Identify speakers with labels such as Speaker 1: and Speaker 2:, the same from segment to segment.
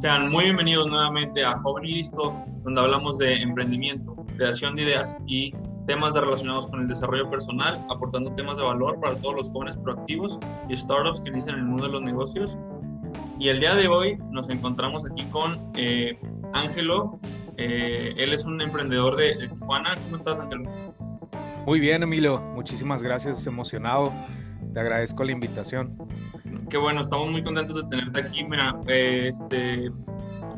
Speaker 1: Sean muy bienvenidos nuevamente a Joven y Listo, donde hablamos de emprendimiento, creación de ideas y temas relacionados con el desarrollo personal, aportando temas de valor para todos los jóvenes proactivos y startups que inician el mundo de los negocios. Y el día de hoy nos encontramos aquí con eh, Ángelo. Eh, él es un emprendedor de, de Tijuana. ¿Cómo estás, Ángelo?
Speaker 2: Muy bien, Emilio. Muchísimas gracias. Emocionado. Te agradezco la invitación.
Speaker 1: Qué bueno, estamos muy contentos de tenerte aquí. Mira, este,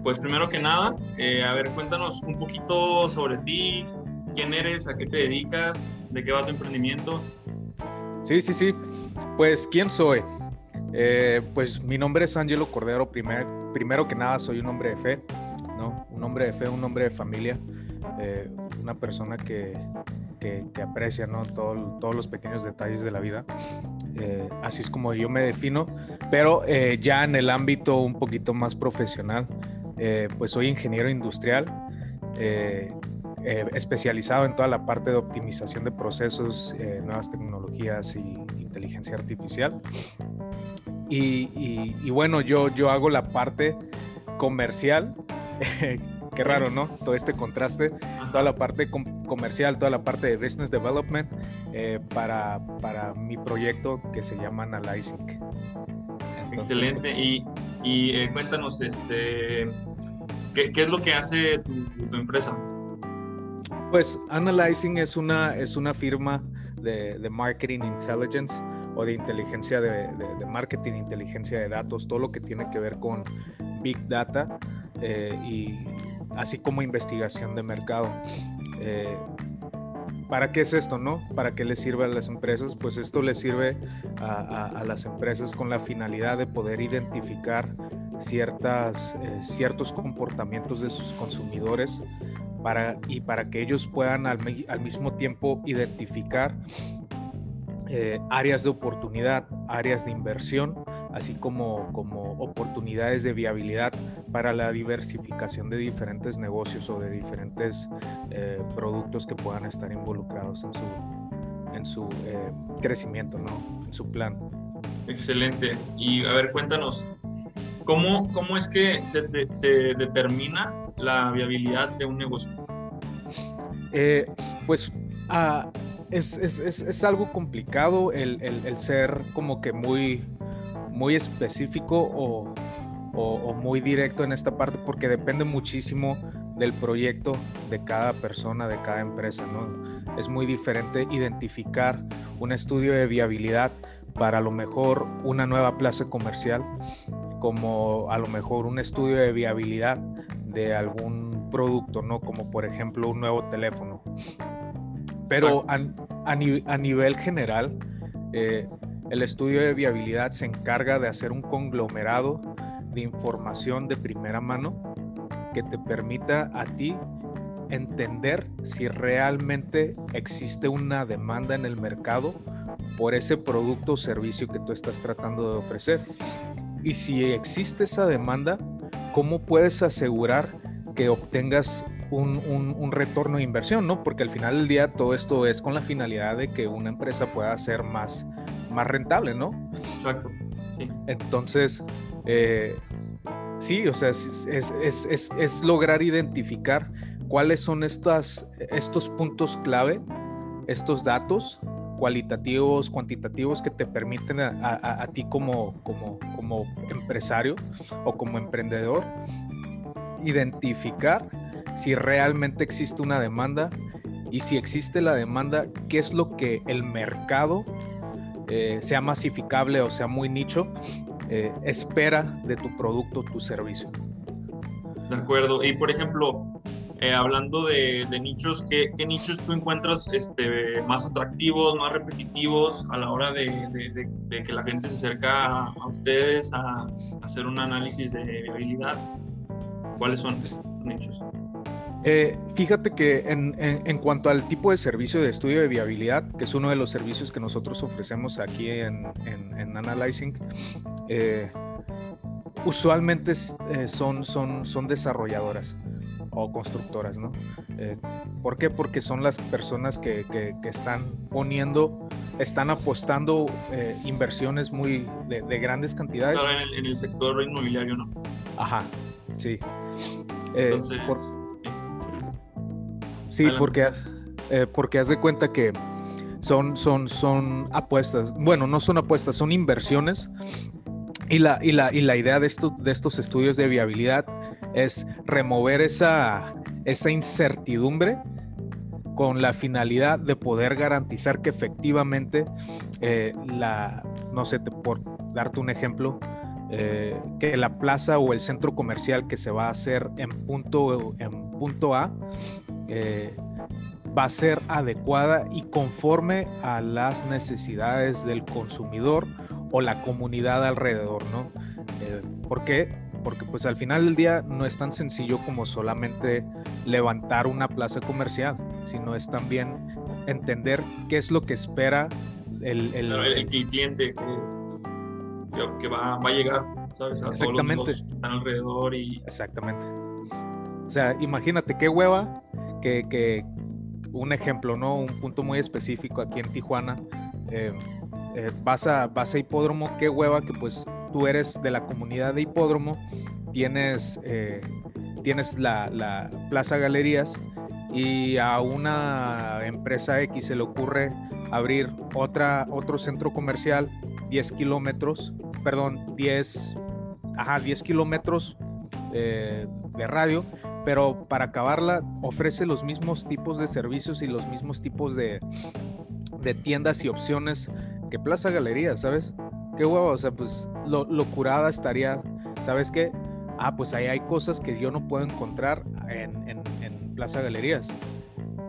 Speaker 1: pues primero que nada, eh, a ver, cuéntanos un poquito sobre ti, quién eres, a qué te dedicas, de qué va tu emprendimiento.
Speaker 2: Sí, sí, sí. Pues, ¿quién soy? Eh, pues mi nombre es Ángelo Cordero. Primer, primero que nada, soy un hombre de fe, ¿no? Un hombre de fe, un hombre de familia, eh, una persona que, que, aprecia ¿no? todos los pequeños detalles de la vida. Eh, así es como yo me defino, pero eh, ya en el ámbito un poquito más profesional, eh, pues soy ingeniero industrial, especializado en toda la parte de optimización de procesos, nuevas tecnologías y inteligencia artificial. Y, y, bueno, yo, yo hago la parte comercial qué raro, ¿no? Todo este contraste, toda la parte comercial, toda la parte de business development eh, para, para mi proyecto que se llama Analyzing.
Speaker 1: Excelente. Pues, y, y eh, cuéntanos, este, ¿qué, ¿qué, es lo que hace tu, empresa?
Speaker 2: Pues Analyzing es una, es una firma de, de marketing intelligence o de inteligencia de, de, de, marketing, inteligencia de datos, todo lo que tiene que ver con big data eh, y así como investigación de mercado. Eh, ¿Para qué es esto, no? ¿Para qué le sirve a las empresas? Pues esto le sirve a, las empresas con la finalidad de poder identificar ciertas, eh, ciertos comportamientos de sus consumidores y para que ellos puedan al, al mismo tiempo identificar eh, áreas de oportunidad, áreas de inversión, así como, como oportunidades de viabilidad para la diversificación de diferentes negocios o de diferentes eh, productos que puedan estar involucrados en su, en su eh, crecimiento, ¿no? en su plan.
Speaker 1: Excelente. Y a ver, cuéntanos, ¿cómo, cómo es que se, se determina la viabilidad de un negocio?
Speaker 2: pues a ah, es, es, es, es algo complicado el, el, el, ser como que muy, muy específico o, o, muy directo en esta parte porque depende muchísimo del proyecto de cada persona, de cada empresa, ¿no? Es muy diferente identificar un estudio de viabilidad para a lo mejor una nueva plaza comercial como a lo mejor un estudio de viabilidad de algún producto, ¿no? Como por ejemplo un nuevo teléfono. Pero a, nivel general, eh, el estudio de viabilidad se encarga de hacer un conglomerado de información de primera mano que te permita a ti entender si realmente existe una demanda en el mercado por ese producto o servicio que tú estás tratando de ofrecer. Y si existe esa demanda, ¿cómo puedes asegurar que obtengas un, retorno de inversión, ¿no? Porque al final del día todo esto es con la finalidad de que una empresa pueda ser más, más rentable, ¿no?
Speaker 1: Exacto.
Speaker 2: Entonces, eh, sí, o sea, es, lograr identificar cuáles son estos puntos clave, estos datos cualitativos, cuantitativos que te permiten a, ti como, como, como empresario o como emprendedor identificar si realmente existe una demanda y si existe la demanda, qué es lo que el mercado, eh, sea masificable o sea muy nicho, eh, espera de tu producto, tu servicio.
Speaker 1: De acuerdo. Y por ejemplo, eh, hablando de, nichos, ¿qué, nichos tú encuentras este, más atractivos, más repetitivos a la hora de, que la gente se acerca a, ustedes a, hacer un análisis de viabilidad? ¿Cuáles son estos nichos?
Speaker 2: Eh, fíjate que en, cuanto al tipo de servicio de estudio de viabilidad, que es uno de los servicios que nosotros ofrecemos aquí en, Analyzing, eh, usualmente eh, son, son, son desarrolladoras o constructoras, ¿no? ¿Por qué? Porque son las personas que, están poniendo, están apostando inversiones muy de, grandes cantidades.
Speaker 1: Claro, en el, sector inmobiliario, ¿no?
Speaker 2: Ajá, Sí. Eh, sí, porque, eh, porque haz de cuenta que son, son, son apuestas. Bueno, no son apuestas, son inversiones. Y la, y la, y la idea de, esto, de estos estudios de viabilidad es remover esa, esa incertidumbre con la finalidad de poder garantizar que efectivamente eh, la, no sé, por darte un ejemplo, eh, que la plaza o el centro comercial que se va a hacer en punto, en punto A eh, va a ser adecuada y conforme a las necesidades del consumidor o la comunidad alrededor, ¿no? Eh, ¿Por qué? Porque pues al final del día no es tan sencillo como solamente levantar una plaza comercial, sino es también entender qué es lo que espera el,
Speaker 1: el, cliente que, va, va, a llegar, ¿sabes? A Exactamente. todos los que están alrededor y...
Speaker 2: Exactamente. O sea, imagínate qué hueva que, un ejemplo, ¿no? Un punto muy específico aquí en Tijuana. Eh, eh, vas, a, vas a hipódromo, qué hueva que pues tú eres de la comunidad de hipódromo, tienes, eh, tienes la, la, Plaza Galerías y a una empresa X se le ocurre abrir otra, otro centro comercial 10 kilómetros, perdón, 10, ajá, 10 kilómetros de radio pero para acabarla ofrece los mismos tipos de servicios y los mismos tipos de, tiendas y opciones que Plaza Galería, ¿sabes? Qué huevo, o sea, pues lo, lo, estaría, ¿sabes qué? Ah, pues ahí hay cosas que yo no puedo encontrar en, en, en Plaza Galerías.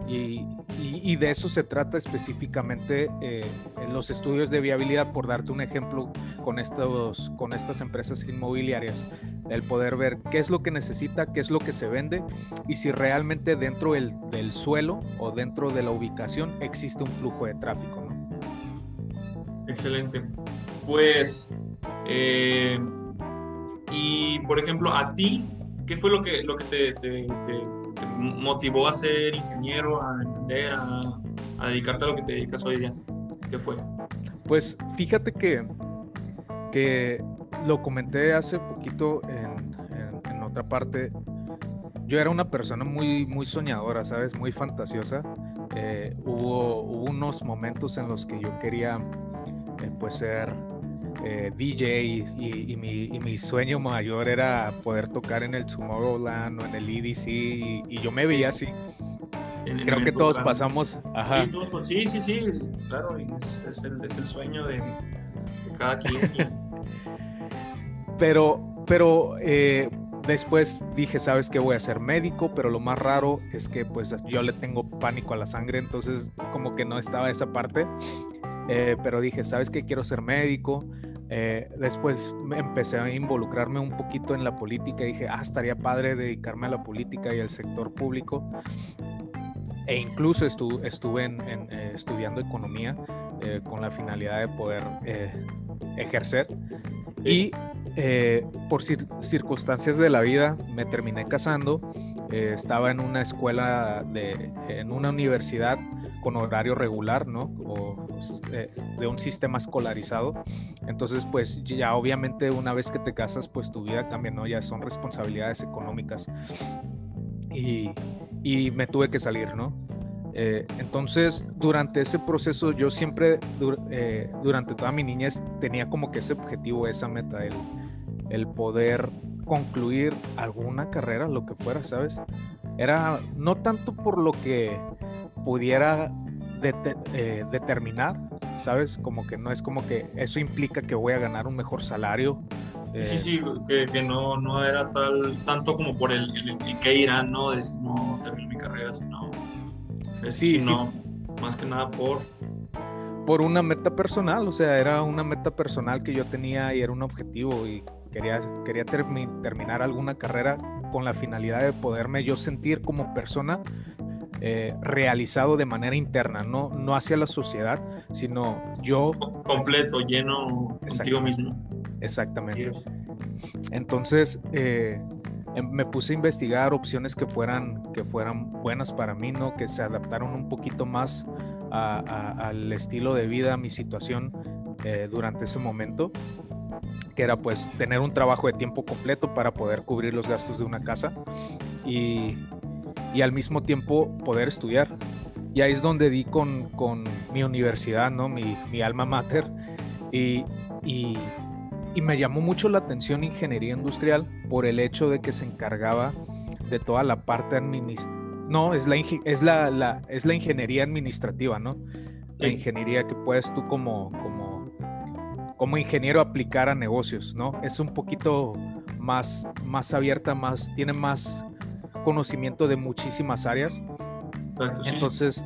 Speaker 2: Y, y, de eso se trata específicamente eh, en los estudios de viabilidad, por darte un ejemplo con, estos, con estas empresas inmobiliarias, el poder ver qué es lo que necesita, qué es lo que se vende y si realmente dentro del, del suelo o dentro de la ubicación existe un flujo de tráfico. ¿no?
Speaker 1: Excelente. Pues, eh, y por ejemplo, a ti, ¿qué fue lo que, lo que te, te motivó a ser ingeniero, a emprender, a, dedicarte a lo que te dedicas hoy día? ¿Qué fue?
Speaker 2: Pues fíjate que, que lo comenté hace poquito en, en, otra parte. Yo era una persona muy, muy soñadora, ¿sabes? Muy fantasiosa. Eh, hubo, hubo, unos momentos en los que yo quería eh, pues ser eh, DJ y, mi, sueño mayor era poder tocar en el Tomorrowland o en el EDC y, yo me veía así. Creo que todos pasamos.
Speaker 1: Ajá. Sí, sí, sí, claro, es, el, sueño de, cada quien.
Speaker 2: Pero, pero eh, después dije, sabes que voy a ser médico, pero lo más raro es que pues yo le tengo pánico a la sangre, entonces como que no estaba esa parte. Eh, pero dije, ¿sabes qué? Quiero ser médico. Eh, después empecé a involucrarme un poquito en la política dije, ah, estaría padre dedicarme a la política y al sector público. E incluso estuve en, eh, estudiando economía con la finalidad de poder ejercer. Y por circunstancias de la vida me terminé casando. estaba en una escuela, en una universidad con horario regular, ¿no? O eh, de un sistema escolarizado. Entonces, pues ya obviamente una vez que te casas, pues tu vida cambia, ¿no? Ya son responsabilidades económicas. Y, y me tuve que salir, ¿no? Eh, entonces, durante ese proceso, yo siempre, eh, durante toda mi niñez, tenía como que ese objetivo, esa meta, el, el poder concluir alguna carrera, lo que fuera, ¿sabes? Era no tanto por lo que pudiera eh, determinar, ¿sabes? Como que no es como que eso implica que voy a ganar un mejor salario.
Speaker 1: sí, sí, que, que, no, no era tal, tanto como por el, el, que irán, ¿no? De si no termino mi carrera, sino, sí, sino más que nada por...
Speaker 2: Por una meta personal, o sea, era una meta personal que yo tenía y era un objetivo y quería, quería terminar alguna carrera con la finalidad de poderme yo sentir como persona eh, realizado de manera interna, no, no hacia la sociedad, sino yo...
Speaker 1: Completo, lleno contigo mismo.
Speaker 2: Exactamente. Entonces, eh, me puse a investigar opciones que fueran, que fueran buenas para mí, ¿no? que se adaptaron un poquito más al estilo de vida, a mi situación eh, durante ese momento. que era pues tener un trabajo de tiempo completo para poder cubrir los gastos de una casa y, y al mismo tiempo poder estudiar. Y ahí es donde di con, con mi universidad, ¿no? Mi, mi alma mater. Y, y, me llamó mucho la atención ingeniería industrial por el hecho de que se encargaba de toda la parte administrativa. No, es la, es la, la, es la ingeniería administrativa, ¿no? La ingeniería que puedes tú como, como, como ingeniero aplicar a negocios, ¿no? Es un poquito más, más abierta, más, tiene más conocimiento de muchísimas áreas.
Speaker 1: Exacto, sí,
Speaker 2: Entonces,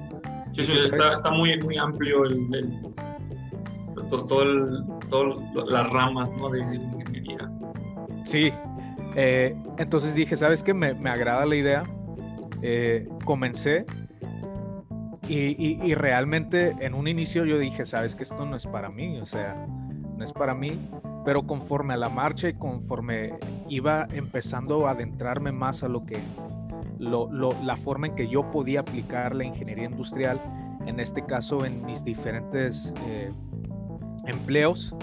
Speaker 1: sí, sí, está, está, muy, muy amplio el, el todo, el, todo las ramas ¿no? de, ingeniería.
Speaker 2: Sí, eh, entonces dije, ¿sabes qué? Me, me agrada la idea. Eh, comencé y, y, y, realmente en un inicio yo dije, ¿sabes que esto no es para mí? O sea, no es para mí. Pero conforme a la marcha y conforme iba empezando a adentrarme más a lo que, lo, lo, la forma en que yo podía aplicar la ingeniería industrial, en este caso en mis diferentes eh, empleos,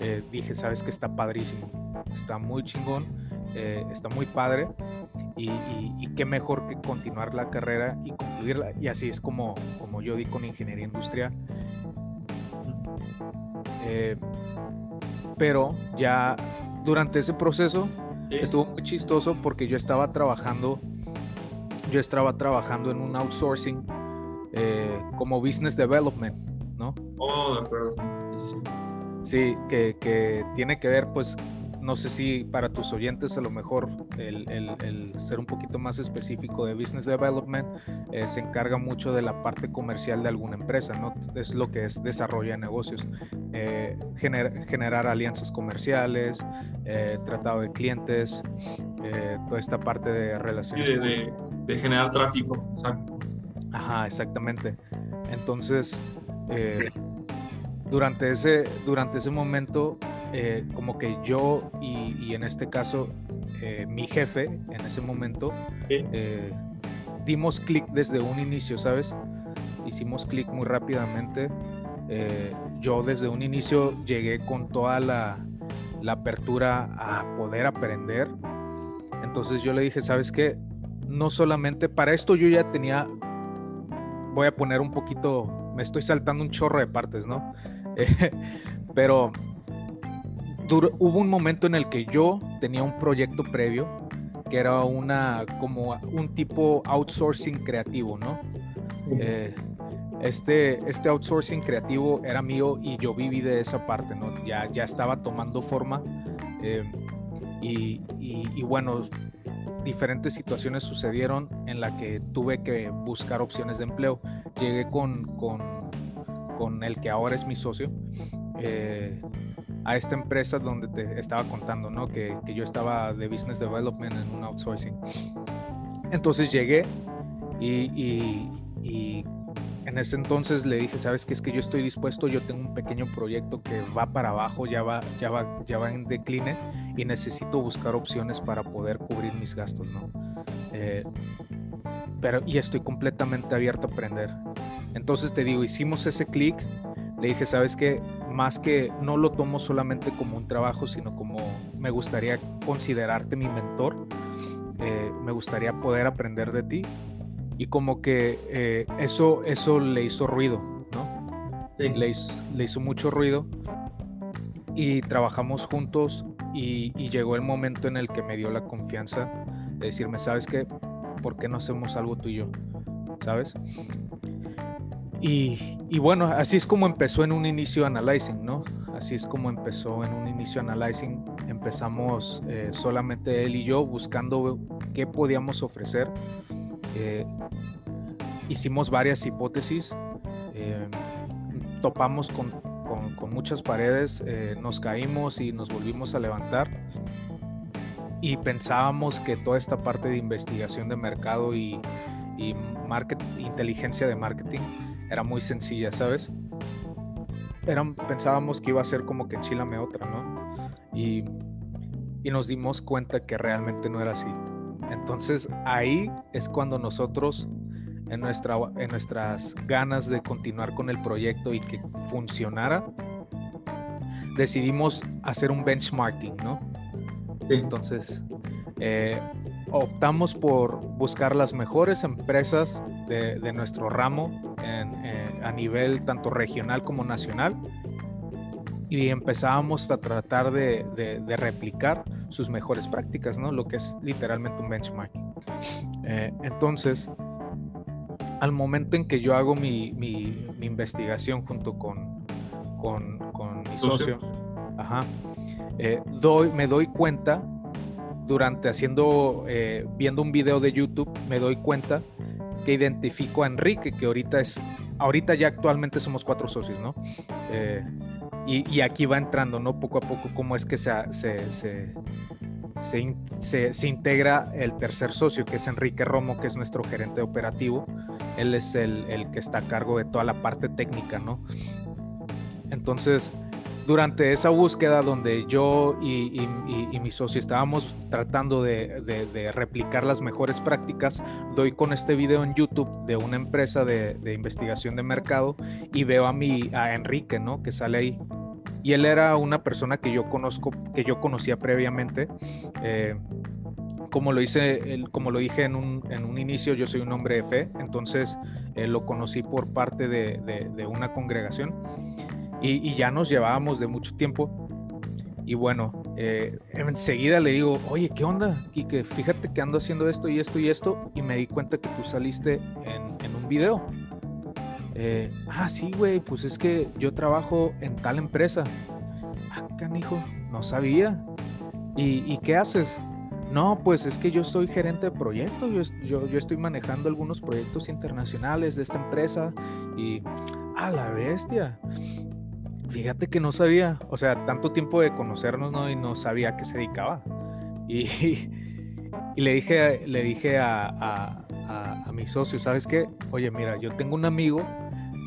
Speaker 2: eh, dije, sabes que está padrísimo, está muy chingón, eh, está muy padre y, y, y, qué mejor que continuar la carrera y concluirla. Y así es como, como yo di con ingeniería industrial. Eh, pero ya durante ese proceso sí. estuvo muy chistoso porque yo estaba trabajando, yo estaba trabajando en un outsourcing como business development, ¿no?
Speaker 1: Oh, de acuerdo. Sí, sí.
Speaker 2: sí que, que, tiene que ver pues no sé si para tus oyentes a lo mejor el, el, el ser un poquito más específico de Business Development eh, se encarga mucho de la parte comercial de alguna empresa, ¿no? Es lo que es desarrollo de negocios, eh, gener, generar alianzas comerciales, eh, tratado de clientes, toda esta parte de relaciones.
Speaker 1: De, de, generar tráfico, exacto.
Speaker 2: Ajá, exactamente. Entonces, eh, durante, ese, durante ese momento eh, como que yo y, y en este caso eh, mi jefe en ese momento eh, dimos clic desde un inicio, ¿sabes? Hicimos clic muy rápidamente. Eh, yo desde un inicio llegué con toda la, la, apertura a poder aprender. Entonces yo le dije, ¿sabes qué? No solamente para esto yo ya tenía, voy a poner un poquito, me estoy saltando un chorro de partes, ¿no? pero hubo un momento en el que yo tenía un proyecto previo que era una como un tipo outsourcing creativo, ¿no? Eh, este, este outsourcing creativo era mío y yo viví de esa parte, ¿no? Ya, ya estaba tomando forma eh, y, y, y, bueno, diferentes situaciones sucedieron en la que tuve que buscar opciones de empleo. Llegué con, con, con el que ahora es mi socio. Eh, a esta empresa donde te estaba contando, ¿no? Que, que, yo estaba de Business Development en un outsourcing. Entonces llegué y, y, en ese entonces le dije, sabes qué es que yo estoy dispuesto, yo tengo un pequeño proyecto que va para abajo, ya va, ya va, ya va en decline y necesito buscar opciones para poder cubrir mis gastos, ¿no? Eh, pero y estoy completamente abierto a aprender. Entonces te digo, hicimos ese clic, le dije, sabes qué, más que no lo tomo solamente como un trabajo, sino como me gustaría considerarte mi mentor, eh, me gustaría poder aprender de ti y como que eh, eso, eso le hizo ruido, ¿no?
Speaker 1: Sí.
Speaker 2: Le, hizo, le, hizo, mucho ruido y trabajamos juntos y, y, llegó el momento en el que me dio la confianza de decirme, ¿sabes qué? ¿Por qué no hacemos algo tú y yo? ¿Sabes? Y, bueno, así es como empezó en un inicio Analyzing, ¿no? Así es como empezó en un inicio Analyzing. Empezamos eh, solamente él y yo buscando qué podíamos ofrecer. Eh, hicimos varias hipótesis, eh, topamos con, muchas paredes, nos caímos y nos volvimos a levantar. Y pensábamos que toda esta parte de investigación de mercado y, y inteligencia de marketing era muy sencilla, ¿sabes? Pensábamos que iba a ser como que enchilame otra, ¿no? Y, y nos dimos cuenta que realmente no era así. Entonces ahí es cuando nosotros, en, nuestra, en nuestras ganas de continuar con el proyecto y que funcionara, decidimos hacer un benchmarking, ¿no?
Speaker 1: Sí.
Speaker 2: Entonces, eh, optamos por buscar las mejores empresas de, nuestro ramo a nivel tanto regional como nacional y empezábamos a tratar de, replicar sus mejores prácticas, ¿no? Lo que es literalmente un benchmarking. Eh, entonces, al momento en que yo hago mi, investigación junto con, con, mi socio, eh, doy, me doy cuenta durante haciendo, eh, viendo un video de YouTube, me doy cuenta que identifico a Enrique, que ahorita es, ahorita ya actualmente somos cuatro socios, ¿no? Eh, y, aquí va entrando, ¿no? Poco a poco, cómo es que se, se, se, se, integra el tercer socio, que es Enrique Romo, que es nuestro gerente operativo. Él es el, el que está a cargo de toda la parte técnica, ¿no? Entonces, durante esa búsqueda donde yo y, mi socio estábamos tratando de, replicar las mejores prácticas, doy con este video en YouTube de una empresa de, investigación de mercado y veo a mi a Enrique, ¿no? Que sale ahí. Y él era una persona que yo conozco, que yo conocía previamente. Eh, como lo hice, como lo dije en un, en un, inicio, yo soy un hombre de fe, entonces eh, lo conocí por parte de, una congregación y, ya nos llevábamos de mucho tiempo. Y bueno, eh, enseguida le digo, oye, ¿qué onda? Y que fíjate que ando haciendo esto y esto y esto. Y me di cuenta que tú saliste en, un video. Eh, ah, sí, güey, pues es que yo trabajo en tal empresa. Ah, canijo, no sabía. ¿Y, qué haces? No, pues es que yo soy gerente de proyectos, yo, yo, yo, estoy manejando algunos proyectos internacionales de esta empresa y a la bestia. Fíjate que no sabía, o sea, tanto tiempo de conocernos, ¿no? Y no sabía a qué se dedicaba. Y, le dije, le dije a, mi socio, ¿sabes qué? Oye, mira, yo tengo un amigo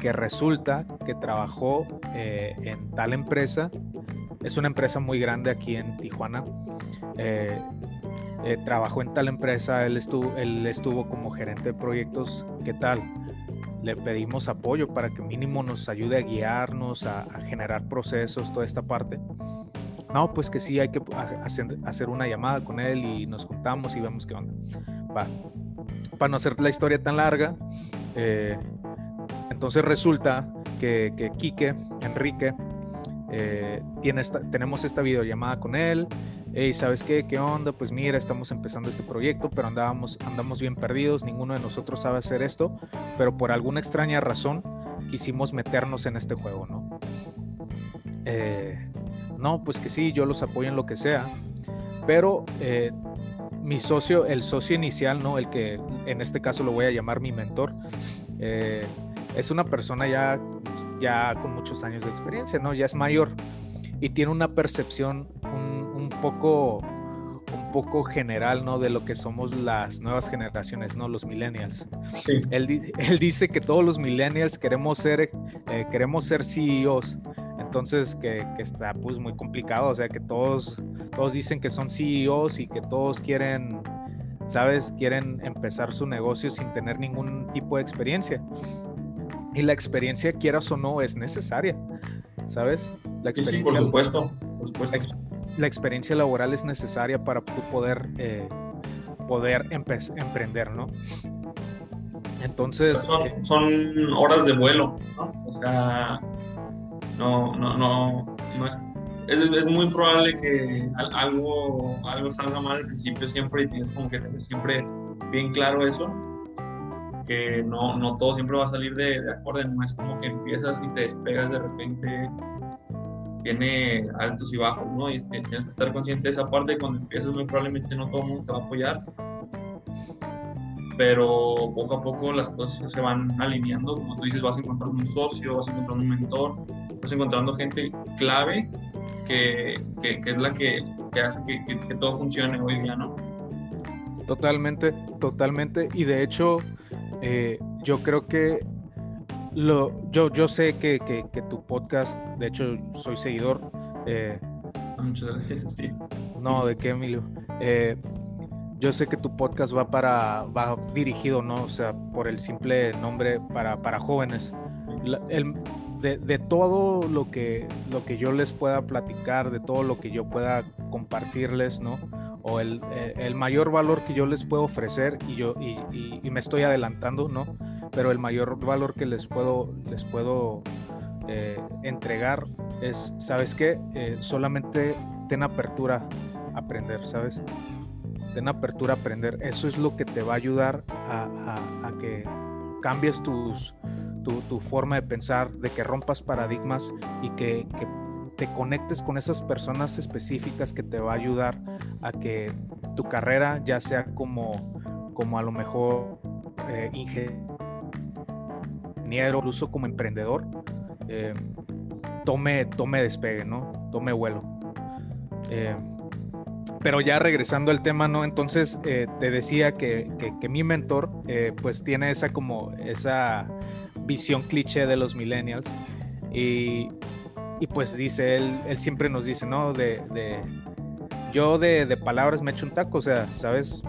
Speaker 2: que resulta que trabajó eh, en tal empresa. Es una empresa muy grande aquí en Tijuana. Eh, eh, trabajó en tal empresa, él estuvo, él estuvo como gerente de proyectos. ¿Qué tal? Le pedimos apoyo para que mínimo nos ayude a guiarnos, a, generar procesos, toda esta parte. No, pues que sí, hay que hacer, una llamada con él y nos juntamos y vemos qué onda. Va. Para no hacer la historia tan larga, eh, entonces resulta que, que Quique, Enrique, eh, tiene tenemos esta videollamada con él, hey, ¿sabes qué? ¿Qué onda? Pues mira, estamos empezando este proyecto, pero andábamos, andamos bien perdidos, ninguno de nosotros sabe hacer esto, pero por alguna extraña razón quisimos meternos en este juego, ¿no? Eh, no, pues que sí, yo los apoyo en lo que sea, pero eh, mi socio, el socio inicial, ¿no? El que en este caso lo voy a llamar mi mentor, eh, es una persona ya, ya con muchos años de experiencia, ¿no? Ya es mayor y tiene una percepción poco un poco general, ¿no? De lo que somos las nuevas generaciones, ¿no? Los millennials. Él, él, dice que todos los millennials queremos ser, eh, queremos ser CEOs. Entonces, que, que, está pues muy complicado, o sea, que todos, todos dicen que son CEOs y que todos quieren, ¿sabes? Quieren empezar su negocio sin tener ningún tipo de experiencia. Y la experiencia, quieras o no, es necesaria, ¿sabes? La
Speaker 1: experiencia, por supuesto, por supuesto
Speaker 2: la experiencia laboral es necesaria para poder, eh, poder emprender, ¿no? Entonces...
Speaker 1: Eh, son, horas de vuelo, ¿no? O sea, no, no, no, no es, es, muy probable que algo, algo salga mal al principio siempre y tienes como que tener siempre bien claro eso, que no, no todo siempre va a salir de, de acorde, no es como que empiezas y te despegas de repente tiene altos y bajos, ¿no? Y este, tienes que estar consciente de esa parte. Cuando empiezas, muy probablemente no todo el mundo te va a apoyar, pero poco a poco las cosas se van alineando. Como tú dices, vas encontrando un socio, vas encontrando un mentor, vas encontrando gente clave que, que, es la que, que hace que, que, todo funcione hoy día, ¿no?
Speaker 2: Totalmente, totalmente. Y de hecho, eh, yo creo que lo, yo, yo sé que, que, tu podcast, de hecho, soy seguidor.
Speaker 1: Eh, Muchas gracias, sí.
Speaker 2: No, ¿de qué, Emilio? Eh, yo sé que tu podcast va para va dirigido, ¿no? O sea, por el simple nombre para, para jóvenes. el, de, todo lo que, lo que yo les pueda platicar, de todo lo que yo pueda compartirles, ¿no? O el, eh, mayor valor que yo les puedo ofrecer, y yo y, me estoy adelantando, ¿no? Pero el mayor valor que les puedo, les puedo eh, entregar es, ¿sabes qué? Eh, solamente ten apertura a aprender, ¿sabes? Ten apertura a aprender. Eso es lo que te va a ayudar a, a que cambies tus, tu, forma de pensar, de que rompas paradigmas y que, te conectes con esas personas específicas que te va a ayudar a que tu carrera, ya sea como, como a lo mejor eh, ingeniero, incluso como emprendedor, eh, tome, tome despegue, ¿no? Tome vuelo. Eh, pero ya regresando al tema, ¿no? Entonces te decía que, que mi mentor, pues tiene esa como esa visión cliché de los millennials. Y, y pues dice, él, él siempre nos dice, ¿no? De, de yo de, de, palabras me echo un taco, o sea, ¿sabes?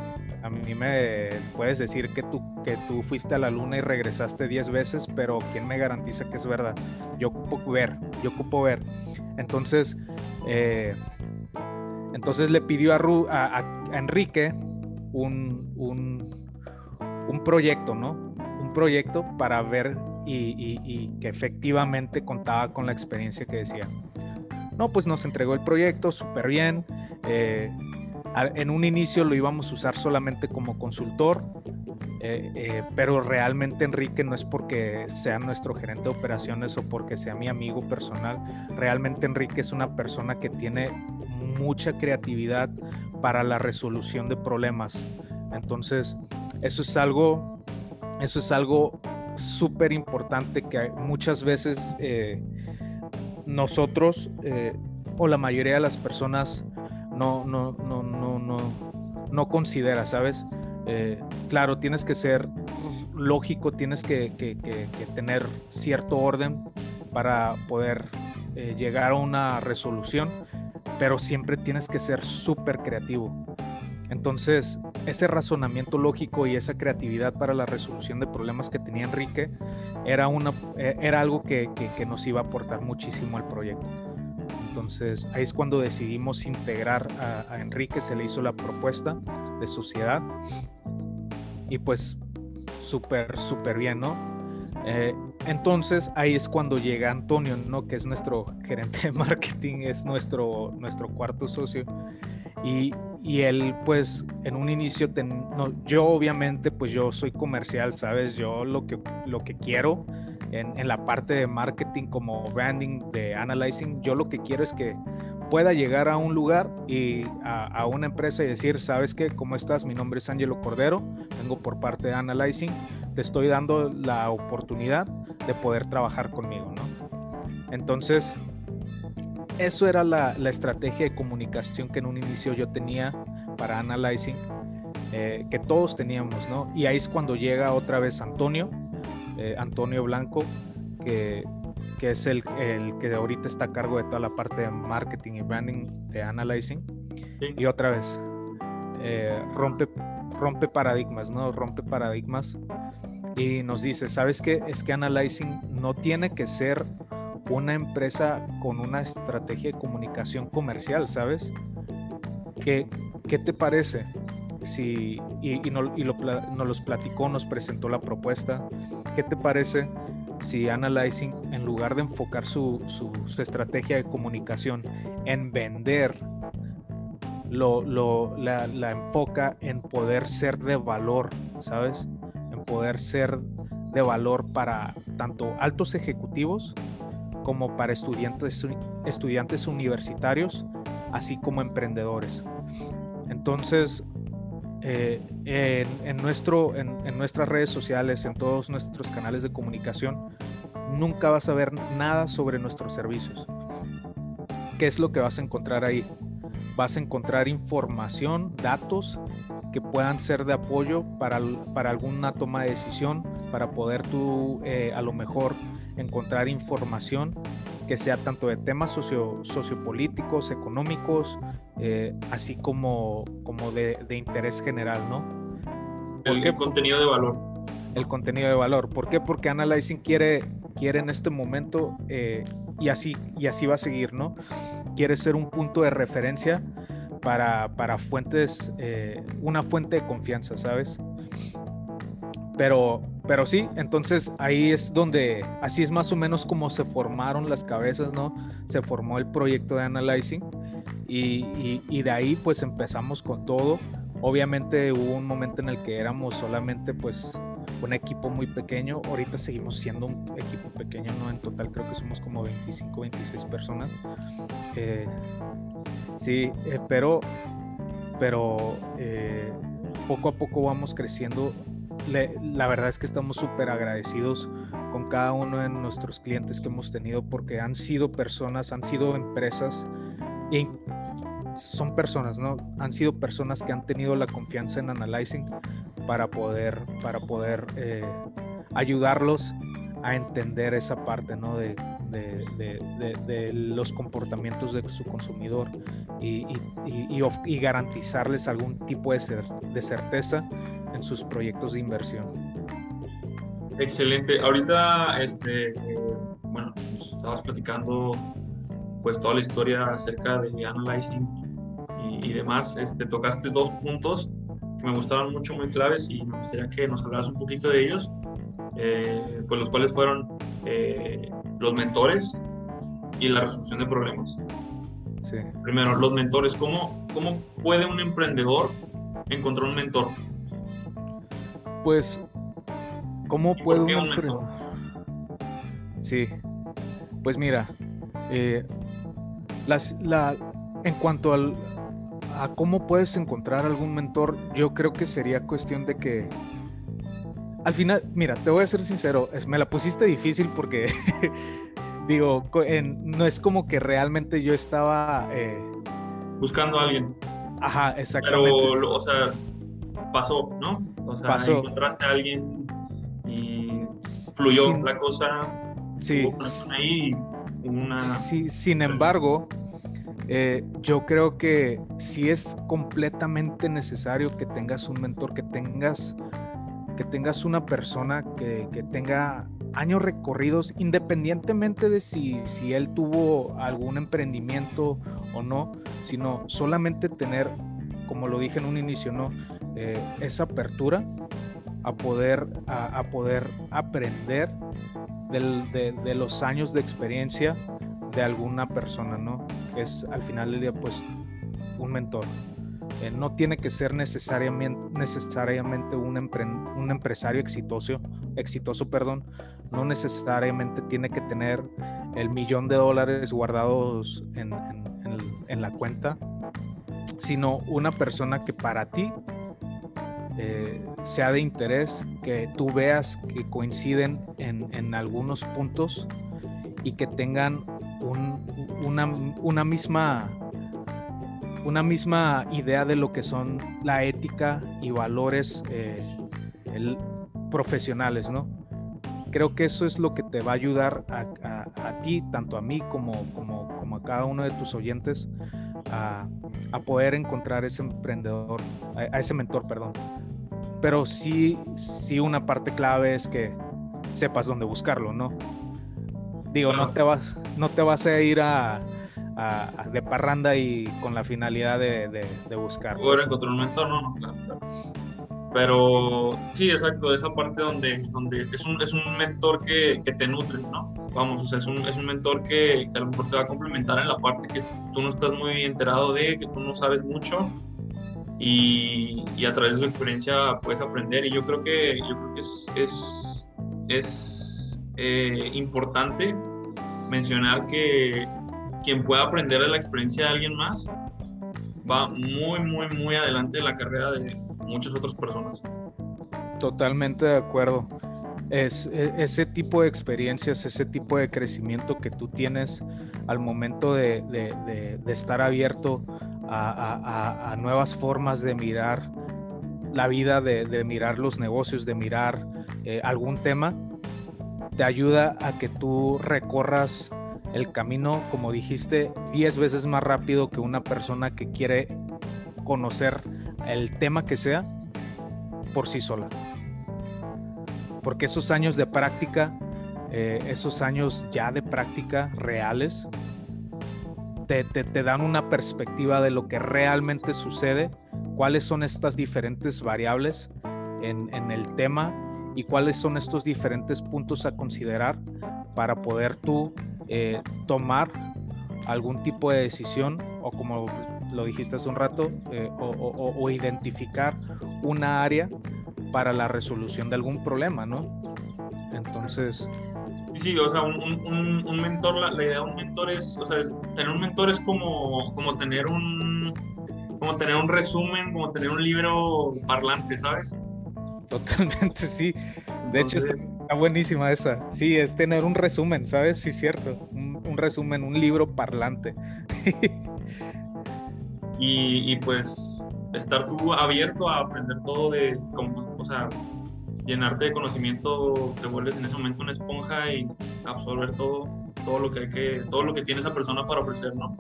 Speaker 2: A mí me puedes decir que tú, que tú fuiste a la luna y regresaste 10 veces, pero ¿quién me garantiza que es verdad? Yo ocupo ver, yo ocupo ver. Entonces, eh, entonces le pidió a, Enrique un, un, un proyecto, ¿no? proyecto para ver y, que efectivamente contaba con la experiencia que decía. No, pues nos entregó el proyecto súper bien. Eh, en un inicio lo íbamos a usar solamente como consultor, eh, eh, pero realmente Enrique no es porque sea nuestro gerente de operaciones o porque sea mi amigo personal. Realmente Enrique es una persona que tiene mucha creatividad para la resolución de problemas. Entonces, eso es algo eso es algo súper importante que muchas veces eh, nosotros o la mayoría de las personas no, no, no, no, no, considera, ¿sabes? Eh, claro, tienes que ser lógico, tienes que, que, tener cierto orden para poder llegar a una resolución, pero siempre tienes que ser súper creativo. Entonces, ese razonamiento lógico y esa creatividad para la resolución de problemas que tenía Enrique era, una, eh, era algo que, nos iba a aportar muchísimo al proyecto. Entonces, ahí es cuando decidimos integrar a, Enrique, se le hizo la propuesta de sociedad y pues súper, súper bien, ¿no? Eh, entonces ahí es cuando llega Antonio, ¿no? Que es nuestro gerente de marketing, es nuestro, nuestro cuarto socio. Y, y él pues en un inicio, no, yo obviamente pues yo soy comercial, ¿sabes? Yo lo que, lo que quiero en, la parte de marketing como branding, de analyzing, yo lo que quiero es que pueda llegar a un lugar y a, a una empresa y decir, ¿sabes qué? ¿Cómo estás? Mi nombre es Angelo Cordero, vengo por parte de Analyzing, te estoy dando la oportunidad de poder trabajar conmigo, ¿no? Entonces, eso era la, estrategia de comunicación que en un inicio yo tenía para Analyzing, eh, que todos teníamos, ¿no? Y ahí es cuando llega otra vez Antonio, eh, Antonio Blanco, que, es el, que ahorita está a cargo de toda la parte de marketing y branding de Analyzing. Y otra vez, eh, rompe, rompe paradigmas, ¿no? Rompe paradigmas y nos dice, ¿sabes qué? Es que Analyzing no tiene que ser una empresa con una estrategia de comunicación comercial, ¿sabes? ¿Qué, qué te parece? Si, y, no, nos los platicó, nos presentó la propuesta. ¿Qué te parece si Analyzing, en lugar de enfocar su, su, estrategia de comunicación en vender, lo, lo la, la, enfoca en poder ser de valor, ¿sabes? En poder ser de valor para tanto altos ejecutivos como para estudiantes, estudiantes universitarios, así como emprendedores. Entonces, eh, en, nuestro, en, nuestras redes sociales, en todos nuestros canales de comunicación, nunca vas a ver nada sobre nuestros servicios. ¿Qué es lo que vas a encontrar ahí? Vas a encontrar información, datos que puedan ser de apoyo para, para alguna toma de decisión, para poder tú eh, a lo mejor encontrar información que sea tanto de temas socio, sociopolíticos, económicos, eh, así como, como de, interés general, ¿no?
Speaker 1: El, contenido de valor.
Speaker 2: el contenido de valor. ¿Por qué? Porque Analyzing quiere, quiere en este momento, eh, y, así, y así va a seguir, ¿no? Quiere ser un punto de referencia para, para fuentes, eh, una fuente de confianza, ¿sabes? Pero, pero sí, entonces ahí es donde, así es más o menos como se formaron las cabezas, ¿no? Se formó el proyecto de Analyzing y, de ahí pues empezamos con todo. Obviamente hubo un momento en el que éramos solamente pues un equipo muy pequeño. Ahorita seguimos siendo un equipo pequeño, ¿no? En total creo que somos como 25, 26 personas. Eh, sí, eh, pero, pero eh, poco a poco vamos creciendo la verdad es que estamos súper agradecidos con cada uno de nuestros clientes que hemos tenido porque han sido personas, han sido empresas y son personas, ¿no? Han sido personas que han tenido la confianza en Analyzing para poder, para poder eh, ayudarlos a entender esa parte, ¿no? De, de, los comportamientos de su consumidor y, y, garantizarles algún tipo de, de certeza en sus proyectos de inversión.
Speaker 1: Excelente. Ahorita, este, eh, bueno, nos estabas platicando pues toda la historia acerca de analyzing y, demás. Este, tocaste dos puntos que me gustaron mucho, muy claves y me gustaría que nos hablaras un poquito de ellos. Eh, pues los cuales fueron eh, los mentores y la resolución de problemas. Sí. Primero, los mentores. ¿Cómo, ¿Cómo puede un emprendedor encontrar un mentor?
Speaker 2: Pues, ¿cómo puedo un Sí, pues mira, eh, las, la, en cuanto al, a cómo puedes encontrar algún mentor, yo creo que sería cuestión de que al final, mira, te voy a ser sincero, me la pusiste difícil porque digo, no es como que realmente yo estaba eh,
Speaker 1: buscando a alguien.
Speaker 2: Ajá, exactamente.
Speaker 1: Pero, o sea, pasó, ¿no? O sea, encontraste a alguien y fluyó la cosa.
Speaker 2: Sí.
Speaker 1: ahí, una...
Speaker 2: sí, sin embargo, eh, yo creo que sí es completamente necesario que tengas un mentor, que tengas, que tengas una persona que, que tenga años recorridos, independientemente de si, si él tuvo algún emprendimiento o no, sino solamente tener, como lo dije en un inicio, ¿no? Eh, esa apertura a poder, a, poder aprender de, los años de experiencia de alguna persona, ¿no? Es al final del día, pues, un mentor. Eh, no tiene que ser necesariamente, necesariamente un, un, empresario exitoso, exitoso, perdón. No necesariamente tiene que tener el millón de dólares guardados en, en la cuenta, sino una persona que para ti eh, sea de interés, que tú veas que coinciden en, algunos puntos y que tengan una, misma una misma idea de lo que son la ética y valores eh, profesionales, ¿no? Creo que eso es lo que te va a ayudar a, ti, tanto a mí como, como, como, a cada uno de tus oyentes, a, poder encontrar ese emprendedor, a, ese mentor, perdón pero sí, sí una parte clave es que sepas dónde buscarlo, ¿no? Digo, no te vas, no te vas a ir a, de parranda y con la finalidad de, de, buscar.
Speaker 1: Poder encontrar un mentor, no, no, claro, Pero sí, exacto, esa parte donde, donde es, un, es un mentor que, que te nutre, ¿no? Vamos, o sea, es un, es un mentor que, que, a lo mejor te va a complementar en la parte que tú no estás muy enterado de, que tú no sabes mucho, y, a través de su experiencia puedes aprender y yo creo que, yo creo que es, es, es eh, importante mencionar que quien pueda aprender de la experiencia de alguien más va muy, muy, muy adelante de la carrera de muchas otras personas.
Speaker 2: Totalmente de acuerdo. Es, e, ese tipo de experiencias, ese tipo de crecimiento que tú tienes al momento de, estar abierto a, nuevas formas de mirar la vida, de, mirar los negocios, de mirar eh, algún tema, te ayuda a que tú recorras el camino, como dijiste, 10 veces más rápido que una persona que quiere conocer el tema que sea por sí sola. porque esos años de práctica, eh, esos años ya de práctica reales, te, te, dan una perspectiva de lo que realmente sucede, cuáles son estas diferentes variables en, en el tema y cuáles son estos diferentes puntos a considerar para poder tú eh, tomar algún tipo de decisión o como lo dijiste hace un rato, eh, o, identificar una área para la resolución de algún problema, ¿no? Entonces...
Speaker 1: Sí, o sea, un, mentor, la, idea de un mentor es, o sea, tener un mentor es como, como tener un como tener un resumen, como tener un libro parlante, ¿sabes?
Speaker 2: Totalmente, sí. De hecho, está, buenísima esa. Sí, es tener un resumen, ¿sabes? Sí, cierto. Un, resumen, un libro parlante.
Speaker 1: y, pues estar tú abierto a aprender todo de, o sea, llenarte de conocimiento, te vuelves en ese momento una esponja y absorber todo, todo lo que hay que, todo lo que tiene esa persona para ofrecer, ¿no?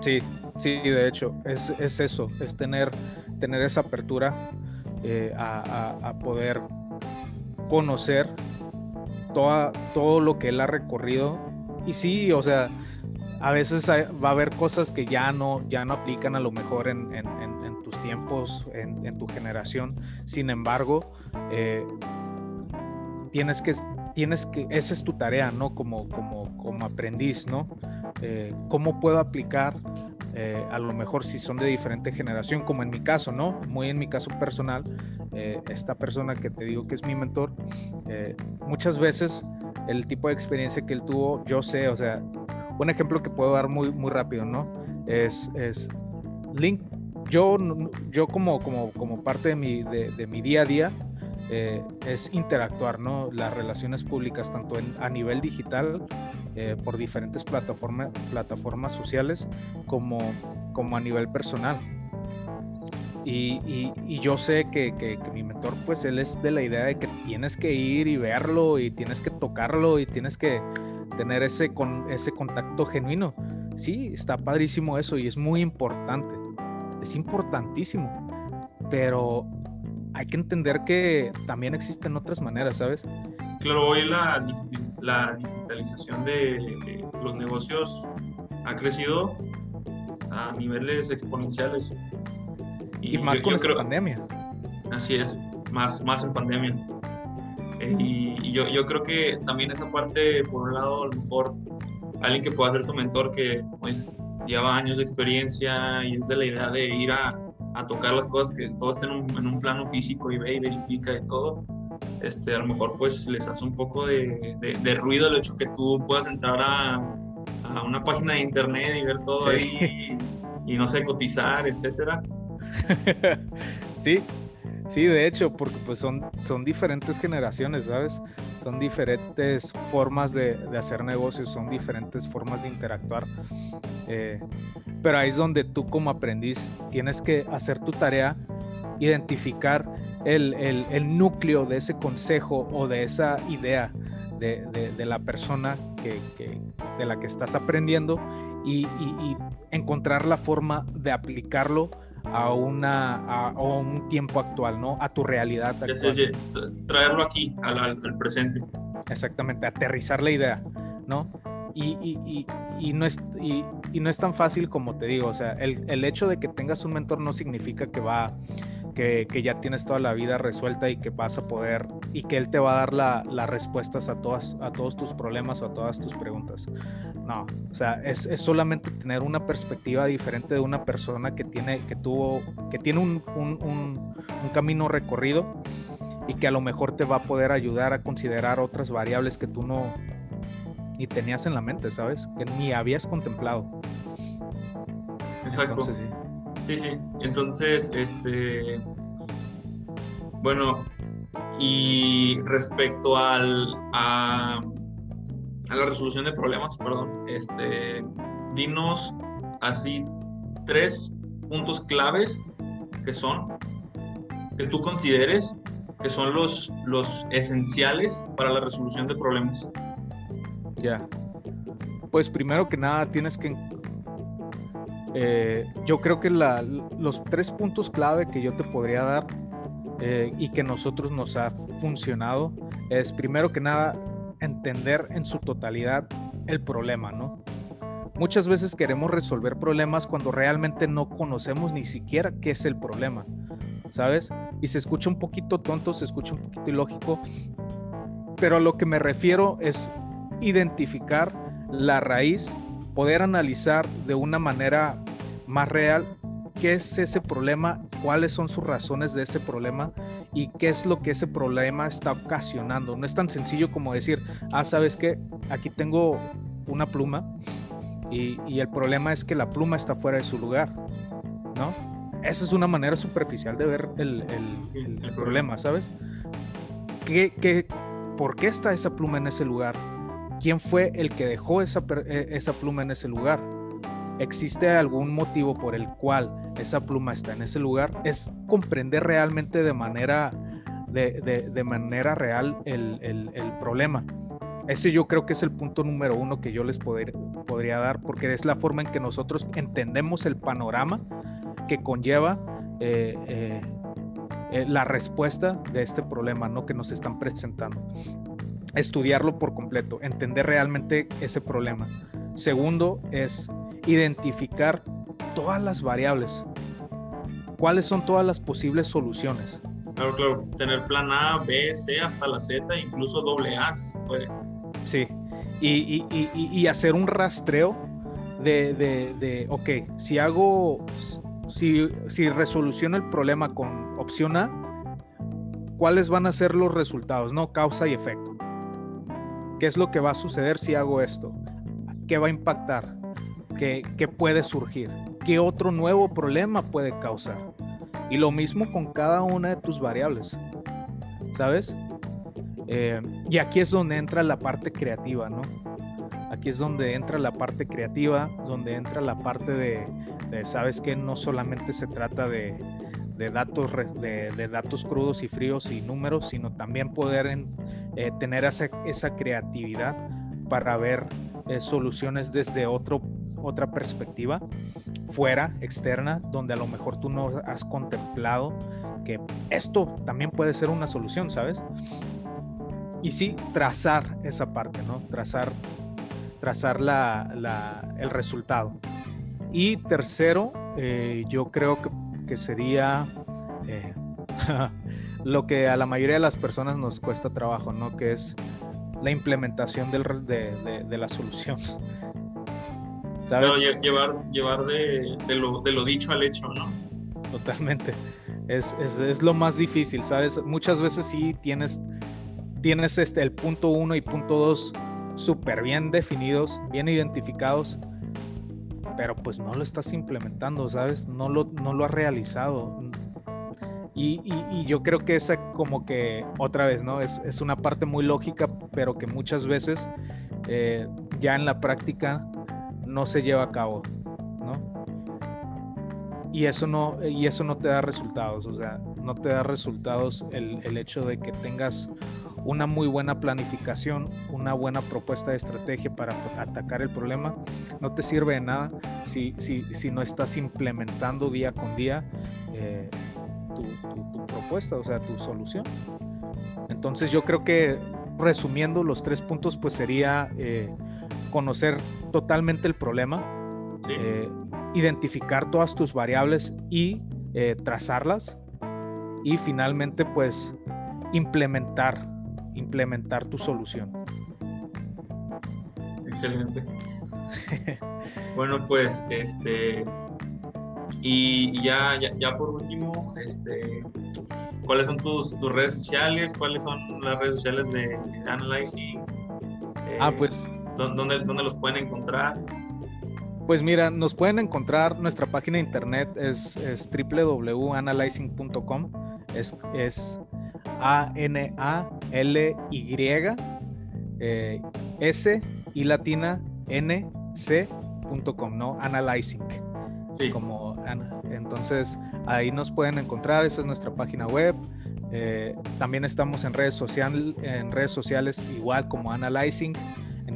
Speaker 2: Sí, sí, de hecho, es, es eso, es tener, tener esa apertura eh, a, poder conocer toda, todo lo que él ha recorrido. Y sí, o sea, a veces va a haber cosas que ya no, ya no aplican a lo mejor en, tus tiempos, en, tu generación. Sin embargo, eh, tienes que, tienes que, esa es tu tarea, ¿no? Como, como, como aprendiz, ¿no? Eh, ¿Cómo puedo aplicar eh, a lo mejor si son de diferente generación, como en mi caso, ¿no? Muy en mi caso personal, eh, esta persona que te digo que es mi mentor, eh, muchas veces el tipo de experiencia que él tuvo, yo sé, o sea, un ejemplo que puedo dar muy, muy rápido, ¿no? Es, es Link, yo, yo como, como, como parte de mi, de mi día a día, eh, es interactuar, ¿no? Las relaciones públicas, tanto a nivel digital, eh, por diferentes plataformas plataformas sociales, como, como a nivel personal. Y, yo sé que, que, mi mentor, pues él es de la idea de que tienes que ir y verlo y tienes que tocarlo y tienes que tener ese, con, ese contacto genuino. Sí, está padrísimo eso y es muy importante. Es importantísimo. Pero hay que entender que también existen otras maneras, ¿sabes?
Speaker 1: Claro, hoy la, la digitalización de, los negocios ha crecido a niveles exponenciales.
Speaker 2: Y, más con la pandemia.
Speaker 1: Así es, más, más en pandemia. Eh, y, yo, yo, creo que también esa parte, por un lado, a lo mejor alguien que pueda ser tu mentor, que como dices, lleva años de experiencia y es de la idea de ir a, a tocar las cosas, que todo esté en un, plano físico y ve y verifica y todo, este, a lo mejor pues les hace un poco de, de, ruido el hecho que tú puedas entrar a, a, una página de internet y ver todo ahí y, no sé, cotizar, etcétera.
Speaker 2: sí, sí, de hecho, porque pues son, son diferentes generaciones, ¿sabes? Son diferentes formas de, de hacer negocios, son diferentes formas de interactuar. Eh, pero ahí es donde tú como aprendiz tienes que hacer tu tarea, identificar el, el, núcleo de ese consejo o de esa idea de, de, la persona que, que, de la que estás aprendiendo y, y, encontrar la forma de aplicarlo a, una, a, un tiempo actual, ¿no? A tu realidad.
Speaker 1: Actual. traerlo aquí, al, al presente.
Speaker 2: Exactamente, aterrizar la idea, ¿no? y, no es, y, no es tan fácil como te digo, o sea, el, hecho de que tengas un mentor no significa que va, que, ya tienes toda la vida resuelta y que vas a poder, y que él te va a dar las respuestas a, todas, a todos tus problemas o a todas tus preguntas. No, o sea, es, solamente tener una perspectiva diferente de una persona que tiene, que tuvo, que tiene un, un camino recorrido y que a lo mejor te va a poder ayudar a considerar otras variables que tú no, ni tenías en la mente, ¿sabes? Que ni habías contemplado.
Speaker 1: Exacto. sí. Sí, Entonces, este. Bueno, y respecto al, a, a la resolución de problemas, perdón, este, dinos así tres puntos claves que son, que tú consideres que son los, los esenciales para la resolución de problemas.
Speaker 2: Ya. Pues primero que nada tienes que... Eh, yo creo que los tres puntos clave que yo te podría dar eh, y que nosotros nos ha funcionado es primero que nada entender en su totalidad el problema, ¿no? Muchas veces queremos resolver problemas cuando realmente no conocemos ni siquiera qué es el problema, ¿sabes? Y se escucha un poquito tonto, se escucha un poquito ilógico, pero a lo que me refiero es identificar la raíz, poder analizar de una manera más real qué es ese problema, cuáles son sus razones de ese problema y qué es lo que ese problema está ocasionando. No es tan sencillo como decir, ah, sabes qué, aquí tengo una pluma y, el problema es que la pluma está fuera de su lugar, ¿no? Esa es una manera superficial de ver el, problema, ¿sabes? ¿Qué, qué, por qué está esa pluma en ese lugar? ¿Quién fue el que dejó esa, e, esa pluma en ese lugar? ¿Existe algún motivo por el cual esa pluma está en ese lugar? Es comprender realmente de manera, de, manera real el, problema. Ese yo creo que es el punto número uno que yo les podría dar, porque es la forma en que nosotros entendemos el panorama que conlleva eh, eh, eh, la respuesta de este problema ¿no? que nos están presentando. Estudiarlo por completo, entender realmente ese problema. Segundo es identificar todas las variables. ¿Cuáles son todas las posibles soluciones?
Speaker 1: Claro, claro. Tener plan A, B, C, hasta la Z, incluso doble A, si se puede.
Speaker 2: Sí. Y, y, y, y hacer un rastreo de, de, de, ok, si hago, si, si resoluciono el problema con opción A, ¿cuáles van a ser los resultados? No, causa y efecto. ¿Qué es lo que va a suceder si hago esto? ¿Qué va a impactar? que, puede surgir, qué otro nuevo problema puede causar. Y lo mismo con cada una de tus variables, ¿sabes? Eh, y aquí es donde entra la parte creativa, ¿no? Aquí es donde entra la parte creativa, donde entra la parte de, sabes que no solamente se trata de, datos, de, datos crudos y fríos y números, sino también poder eh, tener esa, esa, creatividad para ver eh, soluciones desde otro otra perspectiva fuera, externa, donde a lo mejor tú no has contemplado que esto también puede ser una solución, ¿sabes? Y sí, trazar esa parte, ¿no? Trazar, trazar la, el resultado. Y tercero, eh, yo creo que, sería eh, lo que a la mayoría de las personas nos cuesta trabajo, ¿no? Que es la implementación del, de, de la solución.
Speaker 1: Pero llevar, llevar de, lo, de, lo, dicho al hecho, ¿no?
Speaker 2: Totalmente. Es, es, es, lo más difícil, ¿sabes? Muchas veces sí tienes, tienes este, el punto uno y punto dos súper bien definidos, bien identificados, pero pues no lo estás implementando, ¿sabes? No lo, no lo has realizado. Y, y, yo creo que esa como que otra vez, ¿no? Es, es una parte muy lógica, pero que muchas veces eh, ya en la práctica no se lleva a cabo, ¿no? Y eso no, y eso no te da resultados, o sea, no te da resultados el, el hecho de que tengas una muy buena planificación, una buena propuesta de estrategia para atacar el problema, no te sirve de nada si, si, si no estás implementando día con día eh, tu, propuesta, o sea, tu solución. Entonces yo creo que resumiendo los tres puntos, pues sería eh, conocer totalmente el problema, eh, identificar todas tus variables y eh, trazarlas y finalmente pues implementar, implementar tu solución.
Speaker 1: Excelente. bueno, pues este y ya, ya, por último, este, ¿cuáles son tus, tus, redes sociales? ¿Cuáles son las redes sociales de Analyzing?
Speaker 2: ah, pues
Speaker 1: ¿Dónde, dónde los pueden encontrar?
Speaker 2: Pues mira, nos pueden encontrar, nuestra página de internet es, es www.analyzing.com, es, es A-N-A-L-Y eh, S y latina N C.com, ¿no? Analyzing. Sí. Como, entonces ahí nos pueden encontrar, esa es nuestra página web. Eh, también estamos en redes, social, en redes sociales igual como Analyzing.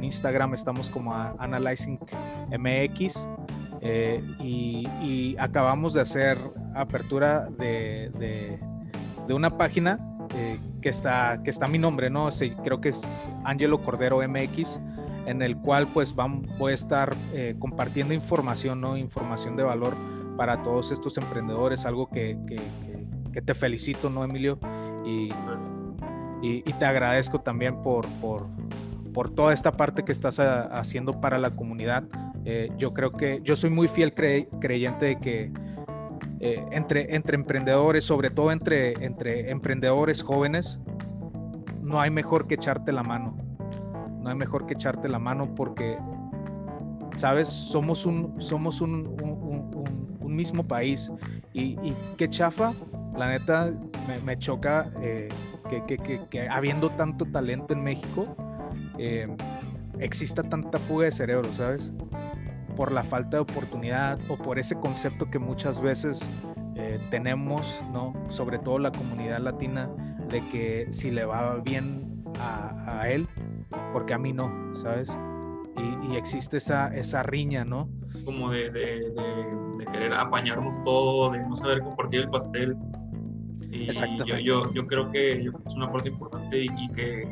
Speaker 2: Instagram estamos como Analyzing MX eh, y, acabamos de hacer apertura de, de una página eh, que, está, que está mi nombre, ¿no? Sí, creo que es Angelo Cordero MX, en el cual pues voy a estar eh, compartiendo información, ¿no? Información de valor para todos estos emprendedores, algo que, que, que te felicito, ¿no, Emilio? Y, y, te agradezco también por, por, por, toda esta parte que estás haciendo para la comunidad. Eh, yo creo que yo soy muy fiel creyente de que eh, entre, entre emprendedores, sobre todo entre, entre emprendedores jóvenes, no hay mejor que echarte la mano. No hay mejor que echarte la mano porque, ¿sabes? Somos un, somos un, un, mismo país. Y, y, qué chafa, la neta, me, choca eh, que, que, que, habiendo tanto talento en México, eh, exista tanta fuga de cerebro, ¿sabes? Por la falta de oportunidad o por ese concepto que muchas veces eh, tenemos, ¿no? Sobre todo la comunidad latina, de que si le va bien a, a él, porque a mí no, ¿sabes? Y, y, existe esa, esa riña, ¿no?
Speaker 1: Como de, de, de, querer apañarnos todo, de no saber compartir el pastel. Y yo, yo, yo, creo que, es una parte importante y, que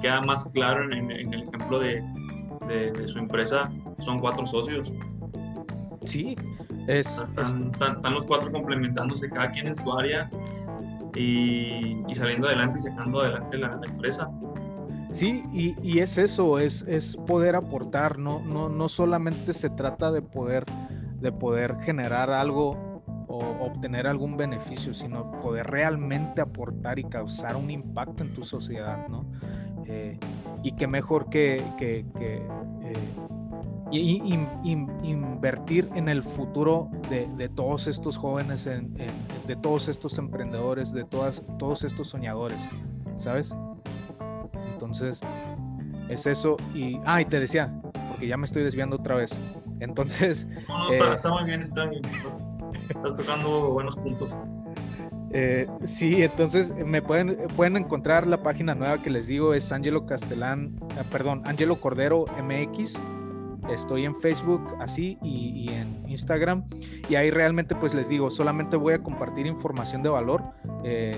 Speaker 1: queda más claro en, en el ejemplo de, de, su empresa. Son cuatro socios.
Speaker 2: Sí, es,
Speaker 1: están, Están, los cuatro complementándose, cada quien en su área y, y saliendo adelante y sacando adelante la, empresa.
Speaker 2: Sí, y, y, es eso, es, es poder aportar, no, no, no solamente se trata de poder, de poder generar algo o obtener algún beneficio, sino poder realmente aportar y causar un impacto en tu sociedad, ¿no? Eh, y qué mejor que, que, eh, invertir en el futuro de, de todos estos jóvenes, de todos estos emprendedores, de todas, todos estos soñadores, ¿sabes? Entonces, es eso. Y, ah, y te decía, porque ya me estoy desviando otra vez. Entonces...
Speaker 1: No, no, está, eh, muy bien, está bien. Estás tocando buenos puntos.
Speaker 2: Eh, sí, entonces me pueden, pueden encontrar la página nueva que les digo, es Angelo Castellán, ah, perdón, Angelo Cordero MX. Estoy en Facebook así y, en Instagram. Y ahí realmente pues les digo, solamente voy a compartir información de valor. Eh,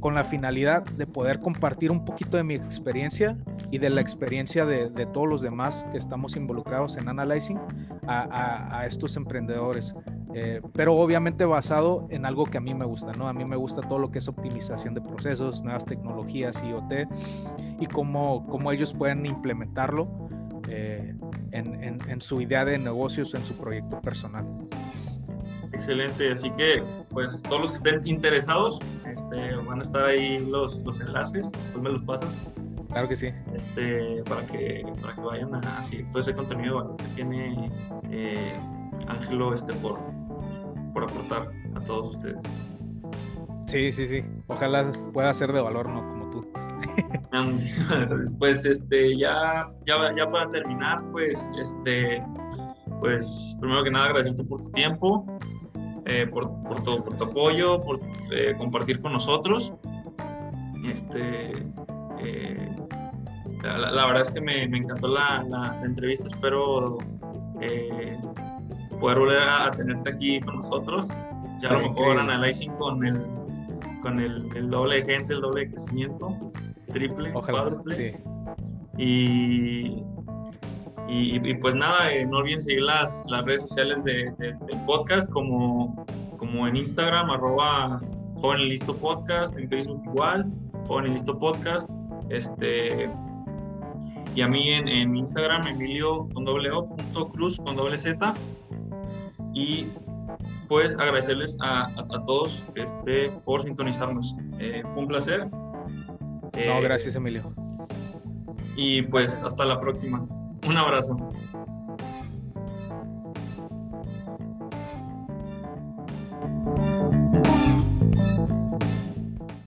Speaker 2: con la finalidad de poder compartir un poquito de mi experiencia y de la experiencia de, todos los demás que estamos involucrados en Analyzing a, estos emprendedores. Eh, pero obviamente basado en algo que a mí me gusta, ¿no? A mí me gusta todo lo que es optimización de procesos, nuevas tecnologías, IoT y cómo, cómo ellos pueden implementarlo eh, en, en su idea de negocios, en su proyecto personal.
Speaker 1: Excelente, así que pues todos los que estén interesados este, van a estar ahí los, los enlaces, después me los pasas.
Speaker 2: Claro que sí.
Speaker 1: Este, para, que, para que vayan a seguir todo ese contenido que tiene eh, Ángelo este, por, por aportar a todos ustedes.
Speaker 2: Sí, sí, sí. Ojalá pueda ser de valor, ¿no? Como tú.
Speaker 1: pues este, ya, ya, ya para terminar, pues, este, pues primero que nada agradecerte por tu tiempo, eh, por, por, todo, por tu apoyo, por eh, compartir con nosotros. Este, eh, la, verdad es que me, me encantó la, la, entrevista. Espero poder volver a, tenerte aquí con nosotros. Ya a lo mejor analyzing con el, con el, el, doble de gente, el doble de crecimiento, triple, cuádruple. Y, y, pues nada, eh, no olviden seguir las, las redes sociales de, del podcast como, como en Instagram, arroba Joven Listo Podcast, en Facebook igual, Joven Listo Podcast. Este, y a mí en, en Instagram, Emilio con doble O, punto cruz con doble Z. Y pues agradecerles a, a, todos este, por sintonizarnos. Eh, fue un placer.
Speaker 2: no, gracias Emilio.
Speaker 1: Y pues hasta la próxima. Un abrazo.